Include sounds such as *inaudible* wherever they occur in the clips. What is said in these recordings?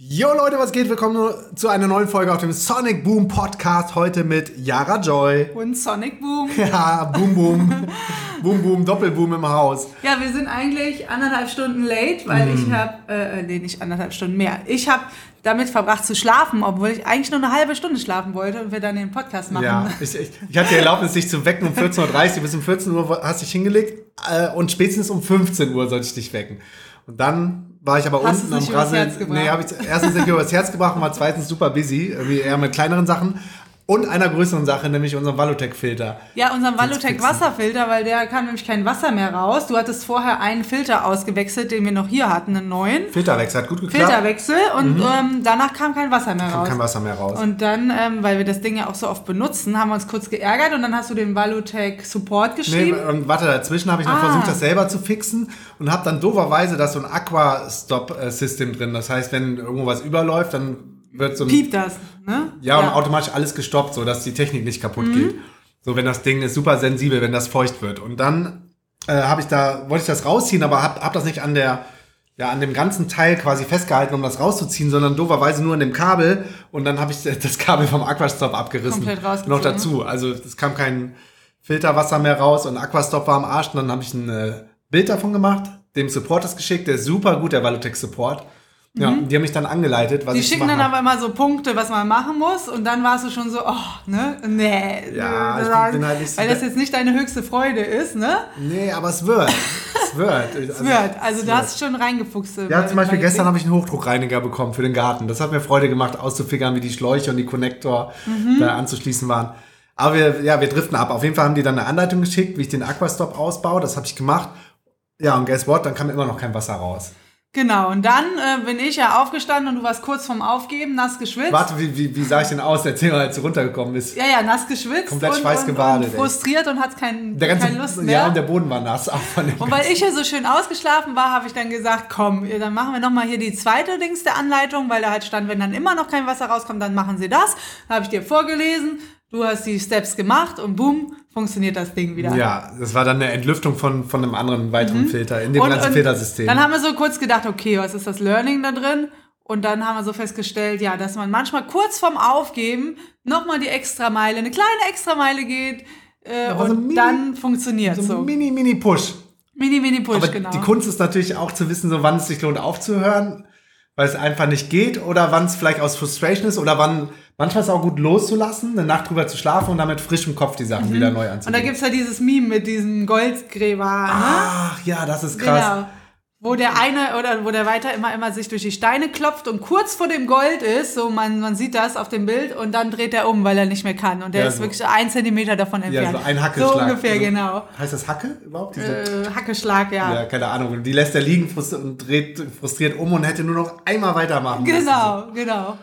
Jo Leute, was geht? Willkommen zu einer neuen Folge auf dem Sonic Boom Podcast. Heute mit Yara Joy. Und Sonic Boom. *laughs* Ja, Boom Boom. boom Boom, Doppelboom im Haus. Ja, wir sind eigentlich anderthalb Stunden late, weil mm. ich habe, äh, nee, nicht anderthalb Stunden mehr. Ich habe damit verbracht zu schlafen, obwohl ich eigentlich nur eine halbe Stunde schlafen wollte und wir dann den Podcast machen. Ja, ich, ich, ich hatte die Erlaubnis, dich zu wecken um 14.30 Uhr. Bis um 14 Uhr hast du dich hingelegt äh, und spätestens um 15 Uhr sollte ich dich wecken. Und dann war ich aber Hast unten am Rasseln. Nee, habe ich erstens nicht übers Herz gebracht und war zweitens super busy, irgendwie eher mit kleineren Sachen. Und einer größeren Sache, nämlich unserem Valutec-Filter. Ja, unseren Valutec-Wasserfilter, weil der kam nämlich kein Wasser mehr raus. Du hattest vorher einen Filter ausgewechselt, den wir noch hier hatten, einen neuen. Filterwechsel, hat gut geklappt. Filterwechsel und mhm. ähm, danach kam kein Wasser mehr kam raus. kein Wasser mehr raus. Und dann, ähm, weil wir das Ding ja auch so oft benutzen, haben wir uns kurz geärgert und dann hast du den Valutec-Support geschrieben. Nee, und warte, dazwischen habe ich noch ah. versucht, das selber zu fixen und habe dann dooferweise da so ein Aqua-Stop-System drin. Das heißt, wenn irgendwo was überläuft, dann wird so ein, Piept das, ne? Ja, ja, und automatisch alles gestoppt, so dass die Technik nicht kaputt mhm. geht. So, wenn das Ding ist super sensibel, wenn das feucht wird. Und dann äh, habe ich da, wollte ich das rausziehen, aber hab, hab das nicht an der, ja, an dem ganzen Teil quasi festgehalten, um das rauszuziehen, sondern dooferweise nur an dem Kabel. Und dann habe ich *laughs* das Kabel vom Aquastop abgerissen. Komplett Noch dazu. Also es kam kein Filterwasser mehr raus und Aquastop war am Arsch. Und dann habe ich ein äh, Bild davon gemacht, dem Support das geschickt, der ist super gut, der Valutec Support. Ja, mhm. die haben mich dann angeleitet, was Die ich schicken dann aber immer so Punkte, was man machen muss und dann warst du schon so, oh, ne, nee. Ja, ich bin halt nicht Weil das jetzt nicht deine höchste Freude ist, ne? Nee, aber es wird. es wird. *laughs* Also, es wird. Also du hast schon reingefuchst. Ja, zum Beispiel gestern habe ich einen Hochdruckreiniger bekommen für den Garten. Das hat mir Freude gemacht, auszufigern, wie die Schläuche und die Konnektor mhm. da anzuschließen waren. Aber wir, ja, wir driften ab. Auf jeden Fall haben die dann eine Anleitung geschickt, wie ich den Aquastop ausbaue. Das habe ich gemacht. Ja, und guess what? Dann kam immer noch kein Wasser raus. Genau, und dann äh, bin ich ja aufgestanden und du warst kurz vorm Aufgeben, nass geschwitzt. Warte, wie, wie, wie sah ich denn aus, erzähl mal, als du runtergekommen bist? Ja, ja, nass geschwitzt. Komplett schweißgebadet. Und, und frustriert und hat kein, der ganze, keine Lust mehr. Ja, und der Boden war nass. Auch von dem und weil ich ja so schön ausgeschlafen war, habe ich dann gesagt, komm, dann machen wir nochmal hier die zweite Dings der Anleitung, weil da halt stand, wenn dann immer noch kein Wasser rauskommt, dann machen sie das. Da habe ich dir vorgelesen, du hast die Steps gemacht und boom, funktioniert das Ding wieder. Ja, das war dann eine Entlüftung von, von einem anderen weiteren mhm. Filter in dem und, ganzen und Filtersystem. Dann haben wir so kurz gedacht, okay, was ist das Learning da drin? Und dann haben wir so festgestellt, ja, dass man manchmal kurz vorm Aufgeben nochmal die Extrameile, eine kleine Extrameile geht äh, und so mini, dann funktioniert so. so. Mini, mini Push. Mini, mini Push, Aber genau. Die Kunst ist natürlich auch zu wissen, so wann es sich lohnt aufzuhören, weil es einfach nicht geht oder wann es vielleicht aus Frustration ist oder wann Manchmal ist es auch gut loszulassen, eine Nacht drüber zu schlafen und dann mit frischem Kopf die Sachen mhm. wieder neu anzugehen. Und da gibt es ja dieses Meme mit diesem Goldgräber. Ne? Ach ja, das ist krass. Genau. Wo der eine oder wo der weiter immer immer sich durch die Steine klopft und kurz vor dem Gold ist, so man, man sieht das auf dem Bild und dann dreht er um, weil er nicht mehr kann. Und der ja, ist so. wirklich ein Zentimeter davon entfernt. Ja, so ein Hackeschlag. So ungefähr, also, genau. Heißt das Hacke überhaupt? Diese äh, Hackeschlag, ja. Ja, keine Ahnung. Die lässt er liegen und dreht frustriert um und hätte nur noch einmal weitermachen müssen. Genau, so. genau.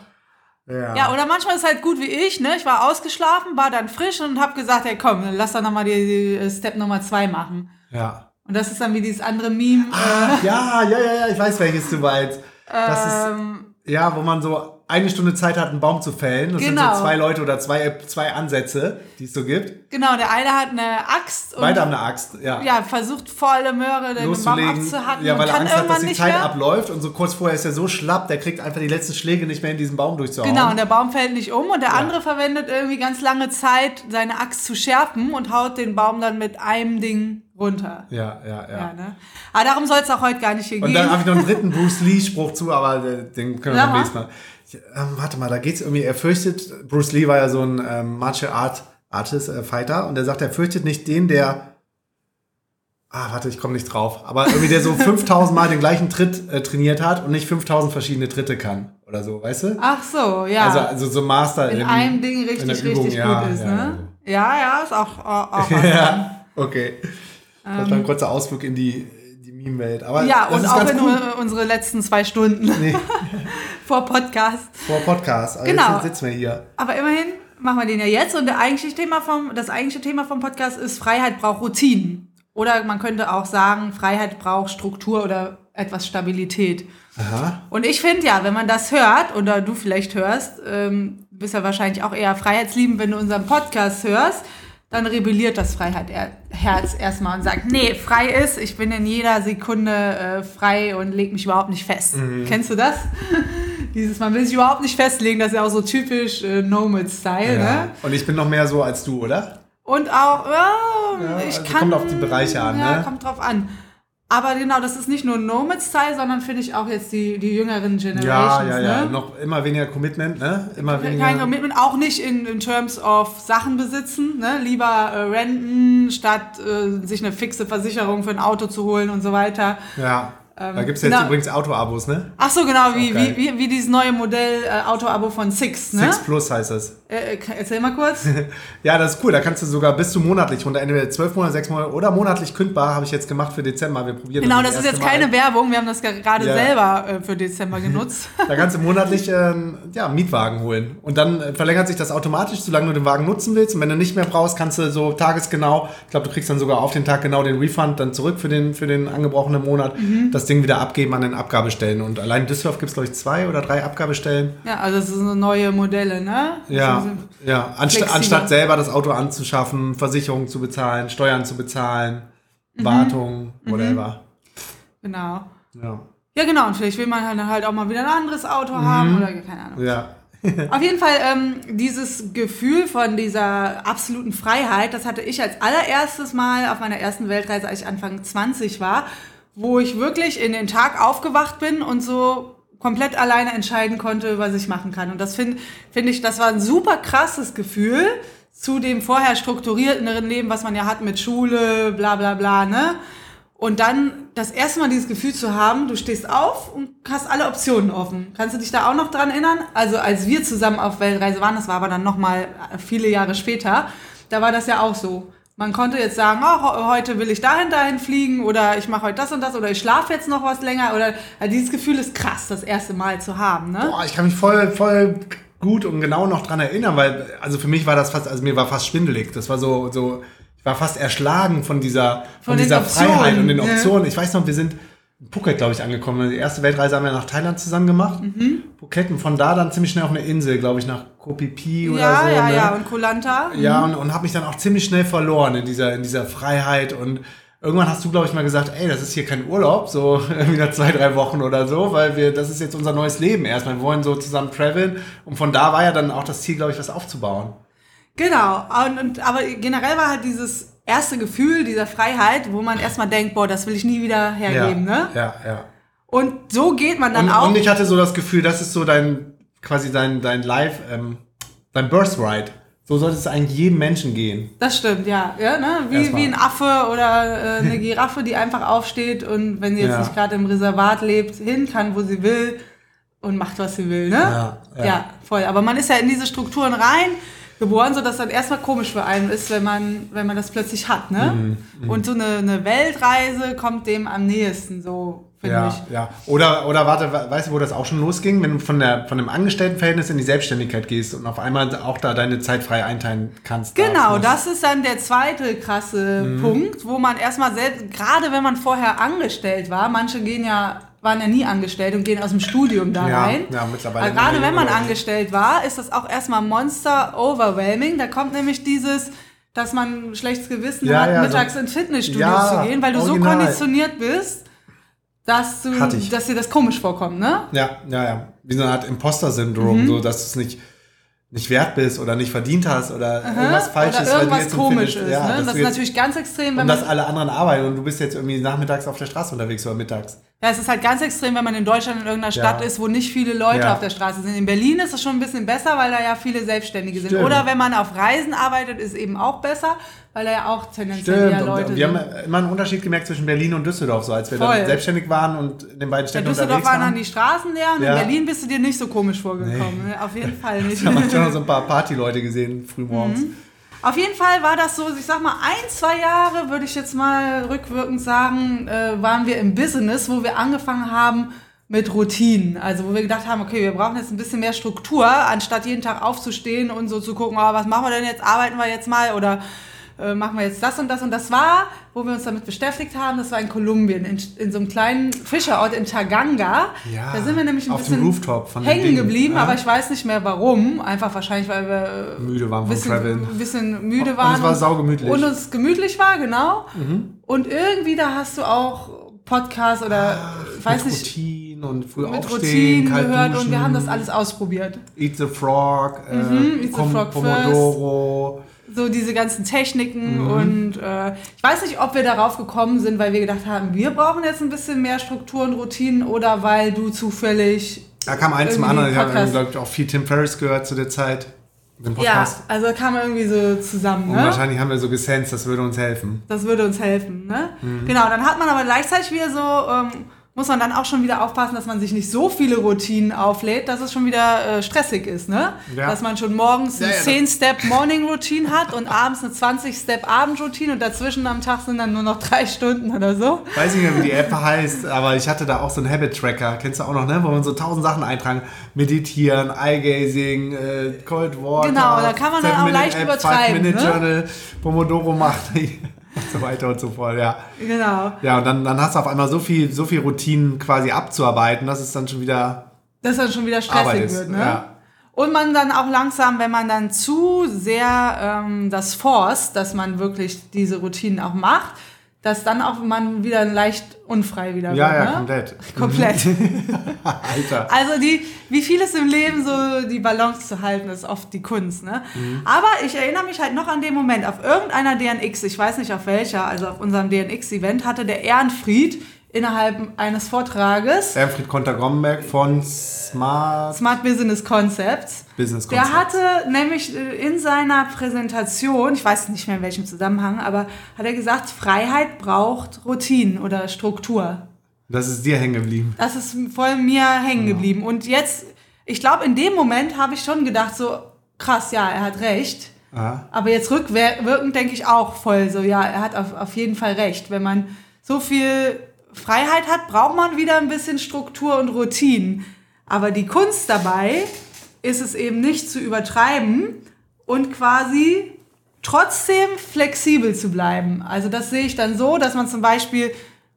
Ja. ja, oder manchmal ist es halt gut wie ich, ne? Ich war ausgeschlafen, war dann frisch und hab gesagt, hey komm, lass doch nochmal die, die Step Nummer zwei machen. Ja. Und das ist dann wie dieses andere Meme. Ah, äh, ja, ja, ja, ja, ich weiß, welches du meinst. Das ähm, ist, ja, wo man so eine Stunde Zeit hat, einen Baum zu fällen. Das genau. sind so genau. zwei Leute oder zwei, zwei Ansätze, die es so gibt. Genau, der eine hat eine Axt. Und Beide haben eine Axt, ja. Ja, versucht volle Möhre den Baum abzuhacken. Ja, weil er Angst hat, dass die Zeit mehr. abläuft und so kurz vorher ist er so schlapp, der kriegt einfach die letzten Schläge nicht mehr in diesen Baum durchzuhauen. Genau, und der Baum fällt nicht um und der ja. andere verwendet irgendwie ganz lange Zeit, seine Axt zu schärfen und haut den Baum dann mit einem Ding runter. Ja, ja, ja. ja ne? Aber darum soll es auch heute gar nicht hier und gehen. Und dann habe ich noch einen dritten Bruce Lee-Spruch zu, aber den können wir ja. beim nächsten Mal ähm, warte mal, da geht's irgendwie, er fürchtet, Bruce Lee war ja so ein ähm, Martial Art Artist, äh, Fighter, und er sagt, er fürchtet nicht den, der, ah, warte, ich komme nicht drauf, aber irgendwie der so *laughs* 5000 Mal den gleichen Tritt äh, trainiert hat und nicht 5000 verschiedene Tritte kann oder so, weißt du? Ach so, ja. Also, also so Master in, in einem Ding richtig, Übung, richtig ja, gut ist, ja, ne? Ja, ja, ist auch, auch, *laughs* auch Ja, okay. Das war ein kurzer Ausflug in die Meme-Welt. ja, und auch in cool. unsere letzten zwei Stunden. Nee. *laughs* Vor Podcast. Vor Podcast. Aber genau. jetzt sitzen wir hier. Aber immerhin machen wir den ja jetzt. Und der eigentliche Thema vom, das eigentliche Thema vom Podcast ist, Freiheit braucht Routinen. Oder man könnte auch sagen, Freiheit braucht Struktur oder etwas Stabilität. Aha. Und ich finde ja, wenn man das hört, oder du vielleicht hörst, ähm, bist ja wahrscheinlich auch eher freiheitsliebend, wenn du unseren Podcast hörst, dann rebelliert das Freiheitsherz erstmal und sagt, nee, frei ist, ich bin in jeder Sekunde äh, frei und leg mich überhaupt nicht fest. Mhm. Kennst du das? *laughs* dieses, man will sich überhaupt nicht festlegen, das ist ja auch so typisch äh, Nomad-Style, Ja. ne? Und ich bin noch mehr so als du, oder? Und auch, ja, Ja, ich also kann. kommt auf die Bereiche an, Ja, ne? kommt drauf an. Aber genau, das ist nicht nur Nomad-Style, sondern finde ich auch jetzt die, die jüngeren Ja, Generations. ja, ja. Ne? Noch immer weniger Commitment, ne? Immer weniger. Kein Commitment, auch nicht in, in terms of Sachen besitzen, ne? lieber äh, renten, statt äh, sich eine fixe Versicherung für ein Auto zu holen und so weiter. Ja. Da gibt es jetzt genau. übrigens Auto-Abos, ne? Ach so, genau, wie, wie, wie, wie dieses neue Modell äh, Auto-Abo von Six. Ne? Six Plus heißt das. Äh, äh, erzähl mal kurz. *laughs* Ja, das ist cool. Da kannst du sogar bis zu monatlich runter. Entweder zwölf Monate, sechs Monate oder monatlich kündbar habe ich jetzt gemacht für Dezember. Wir probieren genau, das, das ist jetzt keine Mal. Werbung, wir haben das ge- gerade Ja. selber äh, für Dezember genutzt. *laughs* Da kannst du monatlich ähm, ja, Mietwagen holen. Und dann äh, verlängert sich das automatisch, solange du den Wagen nutzen willst. Und wenn du nicht mehr brauchst, kannst du so tagesgenau, ich glaube, du kriegst dann sogar auf den Tag genau den Refund dann zurück für den, für den angebrochenen Monat, Mhm. das Ding wieder abgeben an den Abgabestellen. Und allein in Düsseldorf gibt es, glaube ich, zwei oder drei Abgabestellen. ja, also das sind so neue Modelle, ne? Ja, Also, ja. Anst flexibler. anstatt selber das Auto anzuschaffen, Versicherungen zu bezahlen, Steuern zu bezahlen, Mhm. Wartung, whatever. genau. Ja. Ja, genau, und vielleicht will man halt- halt auch mal wieder ein anderes Auto Mhm. haben oder keine Ahnung. Ja. *laughs* Auf jeden Fall, ähm, dieses Gefühl von dieser absoluten Freiheit, das hatte ich als allererstes Mal auf meiner ersten Weltreise, als ich Anfang 20 war, wo ich wirklich in den Tag aufgewacht bin und so komplett alleine entscheiden konnte, was ich machen kann. Und das finde find ich, das war ein super krasses Gefühl zu dem vorher strukturierteren Leben, was man ja hat mit Schule, bla bla bla, ne? Und dann das erste Mal dieses Gefühl zu haben, du stehst auf und hast alle Optionen offen. Kannst du dich da auch noch dran erinnern? Also als wir zusammen auf Weltreise waren, das war aber dann noch mal viele Jahre später, da war das ja auch so. Man konnte jetzt sagen, oh, heute will ich dahin, dahin fliegen oder ich mache heute das und das oder ich schlafe jetzt noch was länger oder also dieses Gefühl ist krass, das erste Mal zu haben. Ne? Boah, ich kann mich voll, voll gut und genau noch dran erinnern, weil, also für mich war das fast, also mir war fast schwindelig. Das war so, so, ich war fast erschlagen von dieser, von, Von dieser Optionen, Freiheit und den ne? Optionen. Ich weiß noch, wir sind in Phuket, glaube ich, angekommen. Die erste Weltreise haben wir nach Thailand zusammen gemacht. Mhm. Phuket und von da dann ziemlich schnell auf eine Insel, glaube ich, nach Koh Phi Phi oder Ja, so. ja, ne? ja. Und Kolanta. Ja, und, und habe mich dann auch ziemlich schnell verloren in dieser, in dieser Freiheit. Und irgendwann hast du, glaube ich, mal gesagt, ey, das ist hier kein Urlaub, so *laughs* irgendwie nach zwei, drei Wochen oder so, weil wir, das ist jetzt unser neues Leben erstmal. Wir wollen so zusammen traveln. Und von da war ja dann auch das Ziel, glaube ich, was aufzubauen. Genau, und, und, aber generell war halt dieses erste Gefühl dieser Freiheit, wo man erstmal denkt, boah, das will ich nie wieder hergeben, ja, ne? ja, ja. Und so geht man dann Und, auch. und ich hatte so das Gefühl, das ist so dein, quasi dein, dein Life, ähm, dein Birthright. So sollte es eigentlich jedem Menschen gehen. das stimmt, ja. ja ne? wie, Erstmal. wie ein Affe oder äh, eine *laughs* Giraffe, die einfach aufsteht und wenn sie jetzt Ja. nicht gerade im Reservat lebt, hin kann, wo sie will und macht, was sie will, ne? Ja, ja. voll. Aber man ist ja in diese Strukturen rein geboren, sodass dann erstmal komisch für einen ist, wenn man, wenn man das plötzlich hat, ne? Mhm, Und so eine, eine Weltreise kommt dem am nächsten, so finde Ja, ich. ja. Oder, oder warte, we- weißt du, wo das auch schon losging? Wenn du von, der, von dem Angestelltenverhältnis in die Selbstständigkeit gehst und auf einmal auch da deine Zeit frei einteilen kannst. Genau, das ist dann der zweite krasse Mhm. Punkt, wo man erstmal selbst, gerade wenn man vorher angestellt war, manche gehen ja, waren ja nie angestellt und gehen aus dem Studium da Ja, rein. ja, mittlerweile Aber gerade wenn man angestellt war, ist das auch erstmal monster overwhelming. Da kommt nämlich dieses, dass man ein schlechtes Gewissen Ja, hat, ja, mittags so- ins Fitnessstudio Ja, zu gehen, weil du so original. konditioniert bist, dass, du, dass dir das komisch vorkommt, ne? Ja, ja, ja. Wie so eine Art Imposter-Syndrom, Mhm. so dass du es nicht, nicht wert bist oder nicht verdient hast oder irgendwas falsch Oder ist, weil du irgendwas jetzt komisch empfindest- ist. ja, ne? Das ist natürlich ganz extrem, wenn Und man dass alle anderen arbeiten und du bist jetzt irgendwie nachmittags auf der Straße unterwegs oder mittags. Ja, es ist halt ganz extrem, wenn man in Deutschland in irgendeiner Stadt Ja. ist, wo nicht viele Leute Ja. auf der Straße sind. In Berlin ist es schon ein bisschen besser, weil da ja viele Selbstständige sind. Stimmt. Oder wenn man auf Reisen arbeitet, ist eben auch besser, weil da ja auch tendenziell Stimmt. eher Und Leute wir sind. haben immer einen Unterschied gemerkt zwischen Berlin und Düsseldorf, so als wir Voll. dann selbstständig waren und in den beiden in Städten Düsseldorf unterwegs waren waren. dann die Straßen leer und Ja. in Berlin bist du dir nicht so komisch vorgekommen. Ne? Auf jeden Fall *laughs* nicht. Da haben wir schon noch so ein paar Partyleute gesehen, frühmorgens. Mhm. Auf jeden Fall war das so, ich sag mal, ein, zwei Jahre, würde ich jetzt mal rückwirkend sagen, äh, waren wir im Business, wo wir angefangen haben mit Routinen. Also wo wir gedacht haben, okay, wir brauchen jetzt ein bisschen mehr Struktur, anstatt jeden Tag aufzustehen und so zu gucken, oh, was machen wir denn jetzt, arbeiten wir jetzt mal oder äh, machen wir jetzt das und das. Und das war, wo wir uns damit beschäftigt haben, das war in Kolumbien, in, in so einem kleinen Fischerort in Taganga. Ja, da sind wir nämlich ein auf dem bisschen Rooftop von hängen Dingen, geblieben, ja. aber ich weiß nicht mehr warum. Einfach wahrscheinlich, weil wir Müde waren vom bisschen, ein bisschen müde Und waren. es war saugemütlich. Und es gemütlich war, genau. Mhm. Und irgendwie da hast du auch Podcast oder ich weiß nicht. Routinen und früh mit aufstehen, Routinen kalt gehört duschen, und wir haben das alles ausprobiert. Eat the Frog, äh, Mhm, Eat the Frog Pomodoro. So diese ganzen Techniken Mhm. und äh, ich weiß nicht, ob wir darauf gekommen sind, weil wir gedacht haben, wir brauchen jetzt ein bisschen mehr Struktur und Routinen oder weil du zufällig Da kam eins zum anderen. Ich habe, glaube ich, auch viel Tim Ferriss gehört zu der Zeit. Den Ja, also kam irgendwie so zusammen, Und ne? wahrscheinlich haben wir so gesensed, das würde uns helfen. Das würde uns helfen, ne? Mhm. Genau, dann hat man aber gleichzeitig wieder so, ähm, muss man dann auch schon wieder aufpassen, dass man sich nicht so viele Routinen auflädt, dass es schon wieder äh, stressig ist, ne? Ja. Dass man schon morgens eine ja, 10-Step-Morning-Routine hat und abends eine 20-Step-Abend-Routine und dazwischen am Tag sind dann nur noch drei Stunden oder so. Weiß nicht mehr, wie die App heißt, aber ich hatte da auch so einen Habit-Tracker. Kennst du auch noch, ne? Wo man so tausend Sachen eintragen. Meditieren, Eye-Gazing, äh, Cold Water. Genau, da kann man dann auch leicht App, übertreiben, Five-Minute ne? Journal, Pomodoro macht und *laughs* so weiter und so fort, ja. Genau. Ja, und dann, dann hast du auf einmal so viel, so viel Routinen quasi abzuarbeiten, dass es dann schon wieder Dass dann schon wieder stressig wird, ne? Ja. Und man dann auch langsam, wenn man dann zu sehr ähm, das forst, dass man wirklich diese Routinen auch macht, dass dann auch man wieder leicht unfrei wieder Ja, wird. ja, ne? komplett. *laughs* Komplett. *laughs* Alter. Also die, wie viel ist im Leben so die Balance zu halten, ist oft die Kunst. Ne? Mhm. Aber ich erinnere mich halt noch an den Moment, auf irgendeiner DNX, ich weiß nicht auf welcher, also auf unserem DNX-Event, hatte der Ehrenfried innerhalb eines Vortrages Erfried Konter-Gromberg von Smart Smart Business Concepts. Business Der Concepts. hatte nämlich äh, in seiner Präsentation, ich weiß nicht mehr in welchem Zusammenhang, aber hat er gesagt, Freiheit braucht Routinen oder Struktur. Das ist dir hängen geblieben. Das ist voll mir hängen geblieben. Und jetzt, ich glaube, in dem Moment habe ich schon gedacht, so krass, ja, er hat recht. Aha. Aber jetzt rückwirkend denke ich auch voll so, ja, er hat auf, auf jeden Fall recht. Wenn man so viel Freiheit hat, braucht man wieder ein bisschen Struktur und Routinen. Aber die Kunst dabei ist es eben nicht zu übertreiben und quasi trotzdem flexibel zu bleiben. Also das sehe ich dann so, dass man zum Beispiel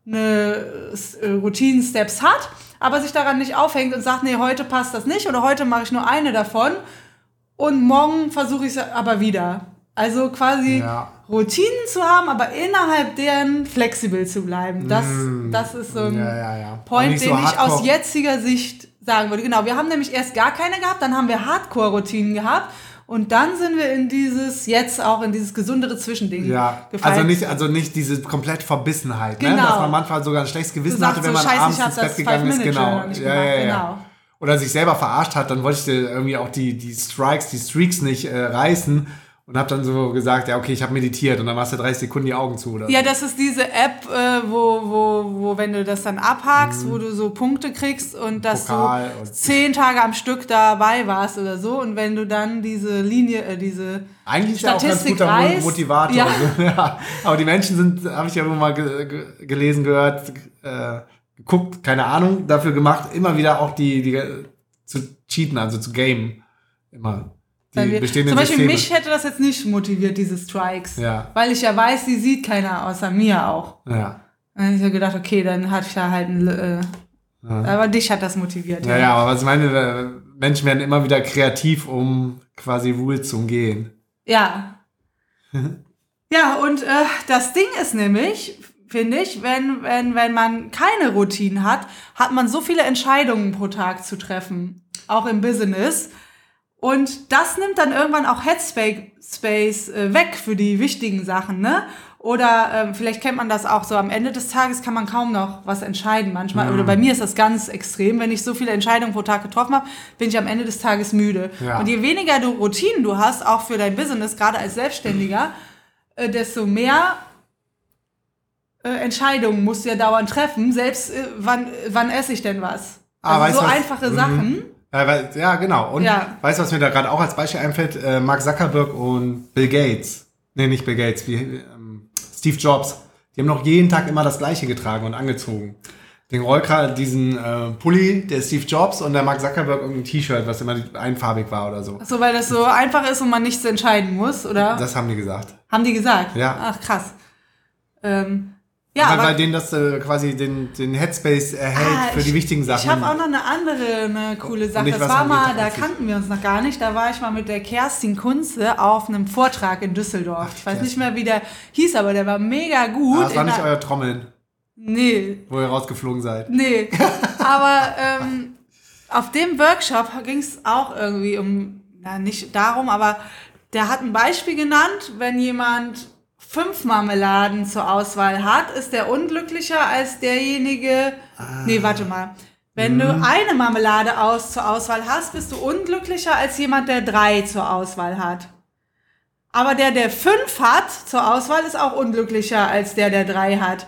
eine äh, Routinen-Steps hat, aber sich daran nicht aufhängt und sagt, nee, heute passt das nicht oder heute mache ich nur eine davon und morgen versuche ich es aber wieder. Also quasi Ja. Routinen zu haben, aber innerhalb deren flexibel zu bleiben. Das, das ist so ein Ja, ja, ja. Point, nicht den so ich aus jetziger Sicht sagen würde. Genau, wir haben nämlich erst gar keine gehabt, dann haben wir Hardcore-Routinen gehabt und dann sind wir in dieses, jetzt auch in dieses gesundere Zwischending Ja, gefallen. also nicht, also nicht diese komplett Verbissenheit, ne? Genau. dass man manchmal sogar ein schlechtes Gewissen hatte, wenn so, man Scheiße, abends ins Bett gegangen ist. Genau. Ja, ja, ja. genau. Oder sich selber verarscht hat, dann wollte ich irgendwie auch die, die Strikes, die Streaks nicht äh, reißen und habe dann so gesagt, ja, okay, ich habe meditiert und dann machst du 30 Sekunden die Augen zu. Oder Ja, das ist diese App, äh, wo, wo, wo, wenn du das dann abhakst, Mhm. wo du so Punkte kriegst und dass Pokal du zehn Tage am Stück dabei warst oder so und wenn du dann diese Linie, äh, diese Eigentlich ist ja auch ganz Statistik guter reißt, Motivator. ja. Also, *laughs* ja. Aber die Menschen sind, habe ich ja immer mal ge ge gelesen, gehört, äh, geguckt, keine Ahnung, dafür gemacht, immer wieder auch die, die zu cheaten, also zu gamen. Immer. Die wir, bestehenden zum Beispiel Systeme. mich hätte das jetzt nicht motiviert, diese Strikes. Ja. Weil ich ja weiß, die sieht keiner außer mir auch. Ja. Dann habe ich so gedacht, okay, dann hatte ich da halt ein. Äh, Aber dich hat das motiviert. Ja, ja, aber was ich meine, Menschen werden immer wieder kreativ, um quasi Rules zu umgehen. Ja. *laughs* ja, und äh, das Ding ist nämlich, finde ich, wenn, wenn, wenn man keine Routinen hat, hat man so viele Entscheidungen pro Tag zu treffen, auch im Business. Und das nimmt dann irgendwann auch Headspace Space, äh, weg für die wichtigen Sachen, ne? Oder ähm, vielleicht kennt man das auch so, am Ende des Tages kann man kaum noch was entscheiden manchmal. Mhm. Oder bei mir ist das ganz extrem, wenn ich so viele Entscheidungen pro Tag getroffen habe, bin ich am Ende des Tages müde. Ja. Und je weniger du Routinen du hast, auch für dein Business, gerade als Selbstständiger, äh, desto mehr äh, Entscheidungen musst du ja dauernd treffen, selbst äh, wann, wann esse ich denn was? Ah, Also weißt so du einfache Mhm. Sachen. Ja genau. Und Ja. weißt du, was mir da gerade auch als Beispiel einfällt? Äh, Mark Zuckerberg und Bill Gates. Nee, nicht Bill Gates, wie, ähm, Steve Jobs. Die haben noch jeden Tag immer das Gleiche getragen und angezogen. Den Rollkragen, diesen äh, Pulli, der Steve Jobs und der Mark Zuckerberg irgendein T-Shirt, was immer einfarbig war oder so. So, weil das so einfach ist und man nichts entscheiden muss, oder? Das haben die gesagt. Haben die gesagt? Ja. Ach, krass. Ähm, ja, weil, weil denen das äh, quasi den, den Headspace erhält Ah, für die ich- wichtigen Sachen. Ich habe auch noch eine andere eine coole Sache. nicht, Das war mal, da kannten wir uns noch gar nicht. Da war ich mal mit der Kerstin Kunze auf einem Vortrag in Düsseldorf. ich weiß nicht mehr, wie der hieß, aber der war mega gut. ah, das war nicht euer Trommeln. Nee. Wo ihr rausgeflogen seid. Nee. *laughs* Aber ähm, auf dem Workshop ging es auch irgendwie um, na, nicht darum, aber der hat ein Beispiel genannt, wenn jemand fünf Marmeladen zur Auswahl hat, ist der unglücklicher als derjenige. Ah. Nee, warte mal. Wenn mhm. du eine Marmelade aus zur Auswahl hast, bist du unglücklicher als jemand, der drei zur Auswahl hat. Aber der, der fünf hat zur Auswahl, ist auch unglücklicher als der, der drei hat.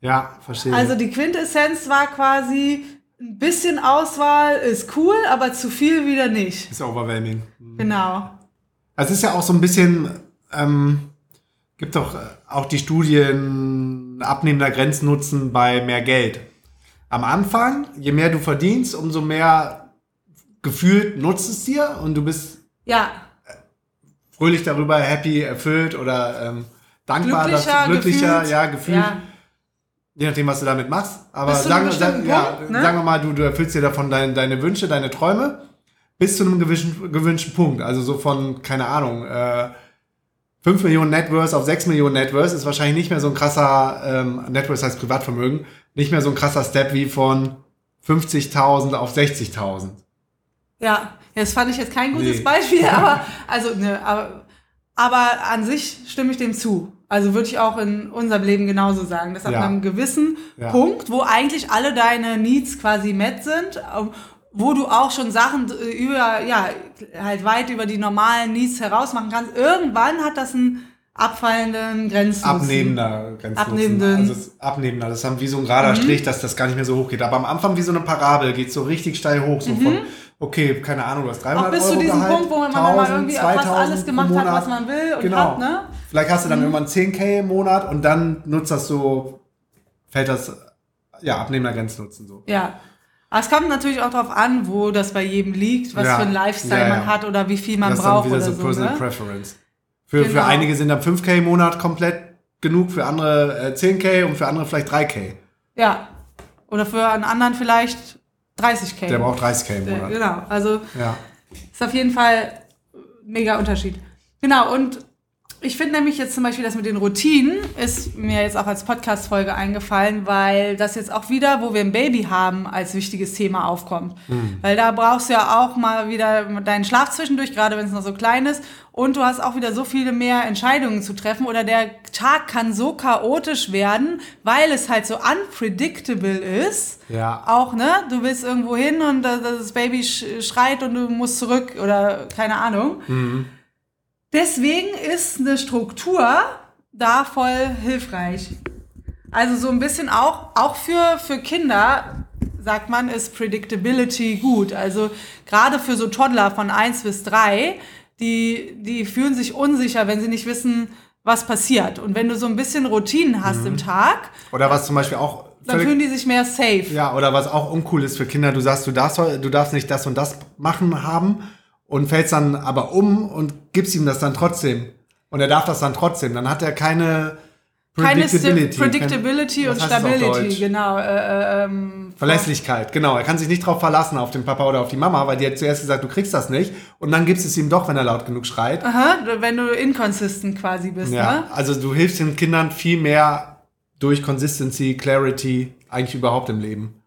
Ja, verstehe. Also die Quintessenz war quasi, ein bisschen Auswahl ist cool, aber zu viel wieder nicht. Ist overwhelming. Mhm. Genau. Es ist ja auch so ein bisschen, ähm, gibt doch auch die Studien abnehmender Grenznutzen bei mehr Geld. Am Anfang, je mehr du verdienst, umso mehr gefühlt nutzt es dir und du bist ja. fröhlich darüber, happy, erfüllt oder ähm, dankbar, glücklicher, dass, glücklicher, gefühlt. ja, gefühlt. Ja. Je nachdem, was du damit machst. Aber sagen, sagen, ja, ne? sagen wir mal, du, du erfüllst dir davon dein, deine Wünsche, deine Träume bis zu einem gewünschten, gewünschten Punkt. Also so von, keine Ahnung, äh, 5 Millionen Networth auf 6 Millionen Networth ist wahrscheinlich nicht mehr so ein krasser, ähm, Networth heißt Privatvermögen, nicht mehr so ein krasser Step wie von 50.000 auf 60.000. Ja, das fand ich jetzt kein gutes nee. Beispiel, *laughs* aber, also, ne, aber, aber an sich stimme ich dem zu. Also würde ich auch in unserem Leben genauso sagen, dass ab ja. einem gewissen ja. Punkt, wo eigentlich alle deine Needs quasi met sind, wo du auch schon Sachen äh, über, ja, halt weit über die normalen Needs herausmachen kannst, irgendwann hat das einen abfallenden Grenznutzen. Abnehmender Grenznutzen. Abnehmenden. Also das, abnehmender. Das haben wie so ein gerader mhm. Strich, dass das gar nicht mehr so hoch geht. Aber am Anfang wie so eine Parabel geht so richtig steil hoch, so mhm. von okay, keine Ahnung, du hast 300 Euro bis zu diesem Gehalt, Punkt, wo man 1000, mal irgendwie fast alles gemacht hat, was man will und genau. hat, ne? Vielleicht hast du dann mhm. irgendwann 10k im Monat und dann nutzt das so, fällt das, ja, abnehmender Grenznutzen so. Ja. Aber es kommt natürlich auch darauf an, wo das bei jedem liegt, was ja. für ein Lifestyle ja, ja. man hat oder wie viel man das braucht. Das ist wieder so, Personal ne? Preference. Für, genau. für einige sind dann 5k im Monat komplett genug, für andere äh, 10k und für andere vielleicht 3k. Ja. Oder für einen anderen vielleicht 30k. Der braucht 30k im Monat. Genau, also ja. ist auf jeden Fall mega Unterschied. Genau, und ich finde nämlich jetzt zum Beispiel das mit den Routinen ist mir jetzt auch als Podcast-Folge eingefallen, weil das jetzt auch wieder, wo wir ein Baby haben, als wichtiges Thema aufkommt. Mhm. Weil da brauchst du ja auch mal wieder deinen Schlaf zwischendurch, gerade wenn es noch so klein ist. Und du hast auch wieder so viele mehr Entscheidungen zu treffen oder der Tag kann so chaotisch werden, weil es halt so unpredictable ist. Ja. Auch, ne? Du willst irgendwo hin und das Baby schreit und du musst zurück oder keine Ahnung. Mhm. Deswegen ist eine Struktur da voll hilfreich. Also so ein bisschen auch, auch für, für Kinder, sagt man, ist Predictability gut. Also gerade für so Toddler von eins bis drei, die, die fühlen sich unsicher, wenn sie nicht wissen, was passiert. Und wenn du so ein bisschen Routinen hast mhm. im Tag. Oder was zum Beispiel auch. Dann fühlen die sich mehr safe. Ja, oder was auch uncool ist für Kinder, du sagst, du darfst, du darfst nicht das und das machen haben und fällst dann aber um und gibst ihm das dann trotzdem. Und er darf das dann trotzdem. Dann hat er keine Predictability. Keine Predictability und Stability, genau. Äh, äh, ähm, Verlässlichkeit, genau. Er kann sich nicht drauf verlassen, auf den Papa oder auf die Mama, weil die hat zuerst gesagt, du kriegst das nicht. Und dann gibst es ihm doch, wenn er laut genug schreit. Aha, wenn du inconsistent quasi bist, ja, ne? Also du hilfst den Kindern viel mehr durch Consistency, Clarity, eigentlich überhaupt im Leben.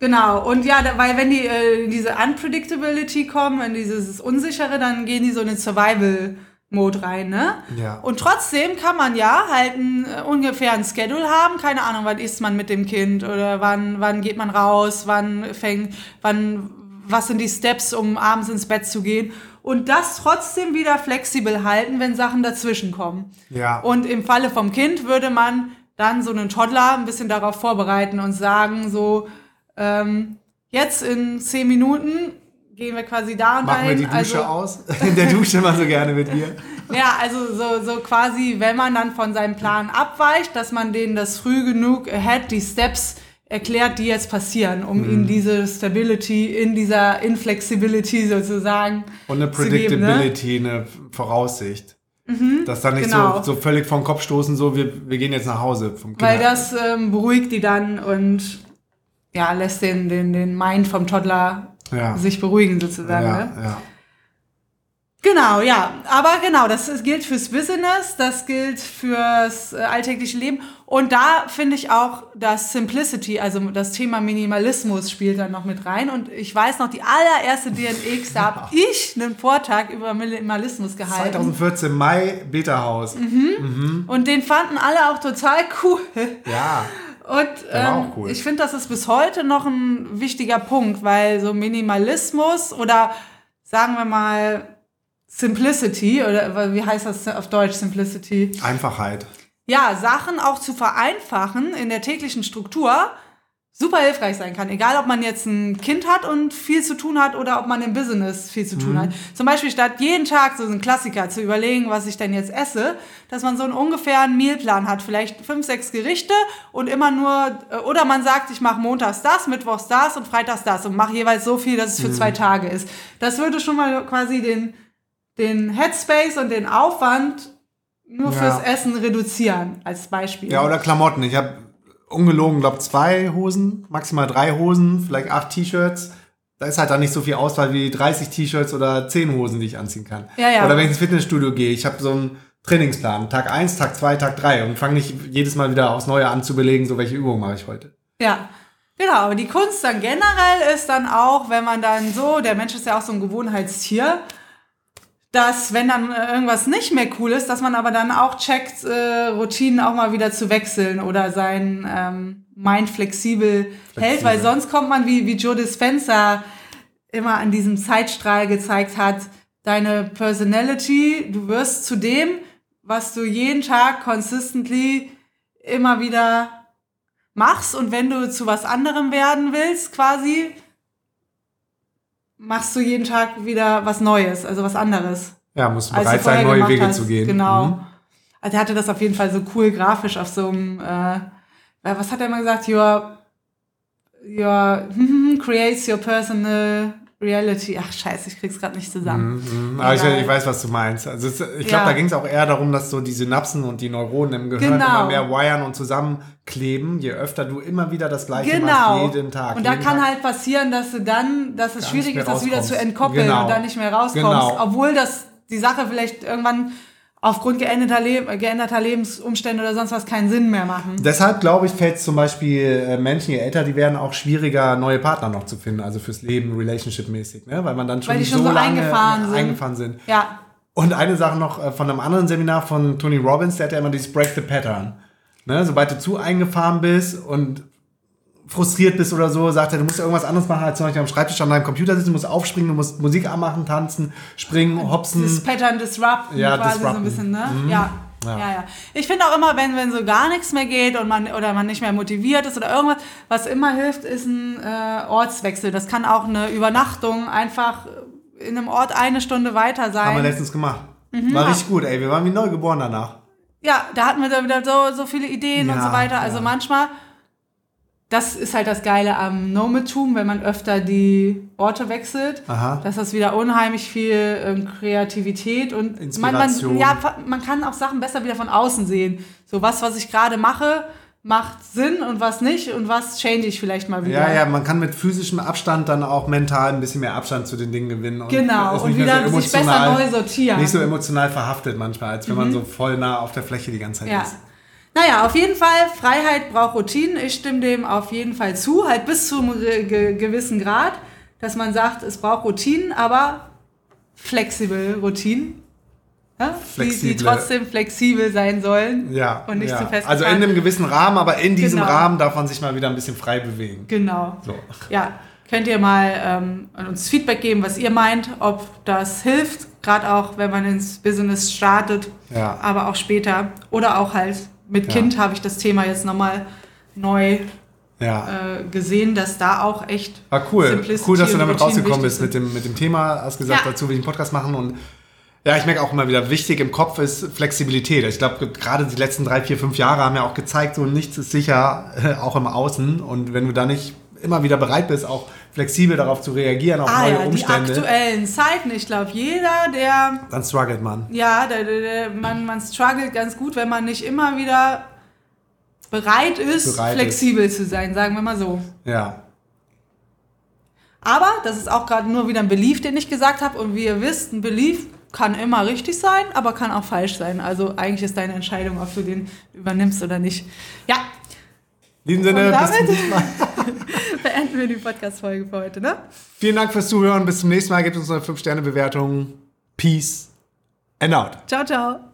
Genau, und ja, weil wenn die äh, diese Unpredictability kommen, in dieses Unsichere, dann gehen die so in den Survival-Mode rein, ne? Ja. Und trotzdem kann man ja halt ein, äh, ungefähr ein Schedule haben, keine Ahnung, wann isst man mit dem Kind oder wann, wann geht man raus, wann fängt, wann, was sind die Steps, um abends ins Bett zu gehen und das trotzdem wieder flexibel halten, wenn Sachen dazwischen kommen. Ja. Und im Falle vom Kind würde man dann so einen Toddler ein bisschen darauf vorbereiten und sagen so, ähm, jetzt in zehn Minuten gehen wir quasi da und Machen dahin. wir die Dusche also, aus? In *laughs* der Dusche immer so gerne mit mir. Ja, also so, so quasi, wenn man dann von seinem Plan abweicht, dass man denen das früh genug ahead, die Steps erklärt, die jetzt passieren, um mhm. ihnen diese Stability in dieser Inflexibility sozusagen Und eine Predictability, geben, ne? eine Voraussicht. Mhm, dass dann nicht genau. so, so völlig vom Kopf stoßen, so wir, wir gehen jetzt nach Hause vom Kinder. Weil das ähm, beruhigt die dann und ja, lässt den, den, den Mind vom Toddler ja. sich beruhigen sozusagen. Ja, ne? ja. Genau, ja. Aber genau, das gilt fürs Business, das gilt fürs äh, alltägliche Leben. Und da finde ich auch, dass Simplicity, also das Thema Minimalismus spielt dann noch mit rein. Und ich weiß noch, die allererste DNX, da habe *laughs* ich einen Vortrag über Minimalismus gehalten. 2014, Mai, Beta-Haus. Mhm. Mhm. Und den fanden alle auch total cool. Ja. *laughs* Und ähm, cool. ich finde, das ist bis heute noch ein wichtiger Punkt, weil so Minimalismus oder sagen wir mal Simplicity, oder wie heißt das auf Deutsch, Simplicity? Einfachheit. Ja, Sachen auch zu vereinfachen in der täglichen Struktur super hilfreich sein kann. Egal, ob man jetzt ein Kind hat und viel zu tun hat oder ob man im Business viel zu tun mhm. hat. Zum Beispiel statt jeden Tag so ein Klassiker zu überlegen, was ich denn jetzt esse, dass man so einen ungefähren Mealplan hat. Vielleicht fünf, sechs Gerichte und immer nur, äh, oder man sagt, ich mache montags das, mittwochs das und freitags das und mache jeweils so viel, dass es für mhm. zwei Tage ist. Das würde schon mal quasi den den Headspace und den Aufwand nur ja. fürs Essen reduzieren, als Beispiel. Ja, oder Klamotten. Ich habe ungelogen, glaube zwei Hosen, maximal drei Hosen, vielleicht acht T-Shirts. Da ist halt dann nicht so viel Auswahl wie 30 T-Shirts oder 10 Hosen, die ich anziehen kann. Ja, ja. Oder wenn ich ins Fitnessstudio gehe, ich habe so einen Trainingsplan. Tag 1, Tag 2, Tag 3 und fange nicht jedes Mal wieder aufs Neue an zu belegen, so welche Übungen mache ich heute. Ja, Genau, aber die Kunst dann generell ist dann auch, wenn man dann so, der Mensch ist ja auch so ein Gewohnheitstier, dass wenn dann äh, irgendwas nicht mehr cool ist, dass man aber dann auch checkt, äh, Routinen auch mal wieder zu wechseln oder sein ähm, Mind flexibel, flexibel, hält, weil sonst kommt man, wie, wie Joe Dispenza immer an diesem Zeitstrahl gezeigt hat, deine Personality, du wirst zu dem, was du jeden Tag consistently immer wieder machst. Und wenn du zu was anderem werden willst, quasi, machst du jeden Tag wieder was Neues, also was anderes. Ja, musst du bereit sein, neue Wege hast. zu gehen. Genau. Mhm. Also er hatte das auf jeden Fall so cool grafisch auf so einem, äh, was hat er immer gesagt? Your, your *laughs* creates your personal Reality. Ach scheiße, ich krieg's gerade nicht zusammen. Mhm, mhm. aber ich, ich, weiß, was du meinst. Also es, ich glaube, ja. da ging es auch eher darum, dass so die Synapsen und die Neuronen im Gehirn genau. immer mehr wiren und zusammenkleben, je öfter du immer wieder das gleiche genau. machst, jeden Tag. Und da kann Tag halt passieren, dass du dann, dass es schwierig ist, das wieder zu entkoppeln genau. und dann nicht mehr rauskommst. Genau. Obwohl das die Sache vielleicht irgendwann aufgrund geänderter, Le geänderter Lebensumstände oder sonst was keinen Sinn mehr machen. Deshalb glaube ich, fällt es zum Beispiel äh, Menschen, je älter die werden, auch schwieriger, neue Partner noch zu finden, also fürs Leben, relationship-mäßig, ne? weil man dann schon, schon so, so lange eingefahren sind. eingefahren sind. Ja. Und eine Sache noch äh, von einem anderen Seminar von Tony Robbins, der hat ja immer dieses Break the Pattern. Ne? Sobald du zu eingefahren bist und frustriert bist oder so, sagt er, du musst ja irgendwas anderes machen, als zum Beispiel am Schreibtisch an deinem Computer sitzen, du musst aufspringen, du musst Musik anmachen, tanzen, springen, hopsen. Das Pattern disrupten ja, quasi disrupten. so ein bisschen, ne? Mhm. Ja. Ja. ja, ja. Ich finde auch immer, wenn, wenn so gar nichts mehr geht und man oder man nicht mehr motiviert ist oder irgendwas, was immer hilft, ist ein äh, Ortswechsel. Das kann auch eine Übernachtung einfach in einem Ort eine Stunde weiter sein. Haben wir letztens gemacht. Mhm, War richtig gut, ey. Wir waren wie neu geboren danach. Ja, da hatten wir dann wieder so, so viele Ideen ja, und so weiter. Also manchmal das ist halt das Geile am Nomadtum, wenn man öfter die Orte wechselt, Aha. dass das wieder unheimlich viel ähm, Kreativität und Inspiration. Man, man, ja, man kann auch Sachen besser wieder von außen sehen. So was, was ich gerade mache, macht Sinn und was nicht und was change ich vielleicht mal wieder. Ja, ja, man kann mit physischem Abstand dann auch mental ein bisschen mehr Abstand zu den Dingen gewinnen. Und genau, und wieder so sich besser neu sortieren. Nicht so emotional verhaftet manchmal, als wenn mhm. man so voll nah auf der Fläche die ganze Zeit ja. ist. Naja, auf jeden Fall, Freiheit braucht Routinen. Ich stimme dem auf jeden Fall zu, halt bis zu einem gewissen Grad, dass man sagt, es braucht Routinen, aber flexibel Routinen. Ja? Die, die, trotzdem flexibel sein sollen ja, und nicht ja. zu fest. Also in einem gewissen Rahmen, aber in diesem genau. Rahmen darf man sich mal wieder ein bisschen frei bewegen. Genau. So. Ja, könnt ihr mal ähm, uns Feedback geben, was ihr meint, ob das hilft, gerade auch wenn man ins Business startet, ja. aber auch später oder auch halt mit ja. Kind habe ich das Thema jetzt nochmal neu ja. äh, gesehen, dass da auch echt. War cool. Cool, dass du damit rausgekommen bist mit dem, mit dem Thema. Hast gesagt, ja. dazu will ich einen Podcast machen und ja, ich merke auch immer wieder, wichtig im Kopf ist Flexibilität. Ich glaube, gerade die letzten drei, vier, fünf Jahre haben ja auch gezeigt, so nichts ist sicher, *laughs* auch im Außen. Und wenn du da nicht immer wieder bereit bist, auch flexibel darauf zu reagieren auf ah, neue ja, Umstände. Die aktuellen Zeiten, ich glaube, jeder, der. Dann struggelt man. Ja, der, der, der, man, man struggelt ganz gut, wenn man nicht immer wieder bereit ist, bereit flexibel ist. zu sein, sagen wir mal so. Ja. Aber das ist auch gerade nur wieder ein Belief, den ich gesagt habe. Und wie ihr wisst, ein Belief kann immer richtig sein, aber kann auch falsch sein. Also eigentlich ist deine Entscheidung, ob du den übernimmst oder nicht. Ja. In diesem Sinne, bis zum nächsten Mal. *laughs* beenden wir die Podcast-Folge für heute, ne? Vielen Dank fürs Zuhören. Bis zum nächsten Mal. Gebt uns eine 5-Sterne-Bewertung. Peace and out. Ciao, ciao.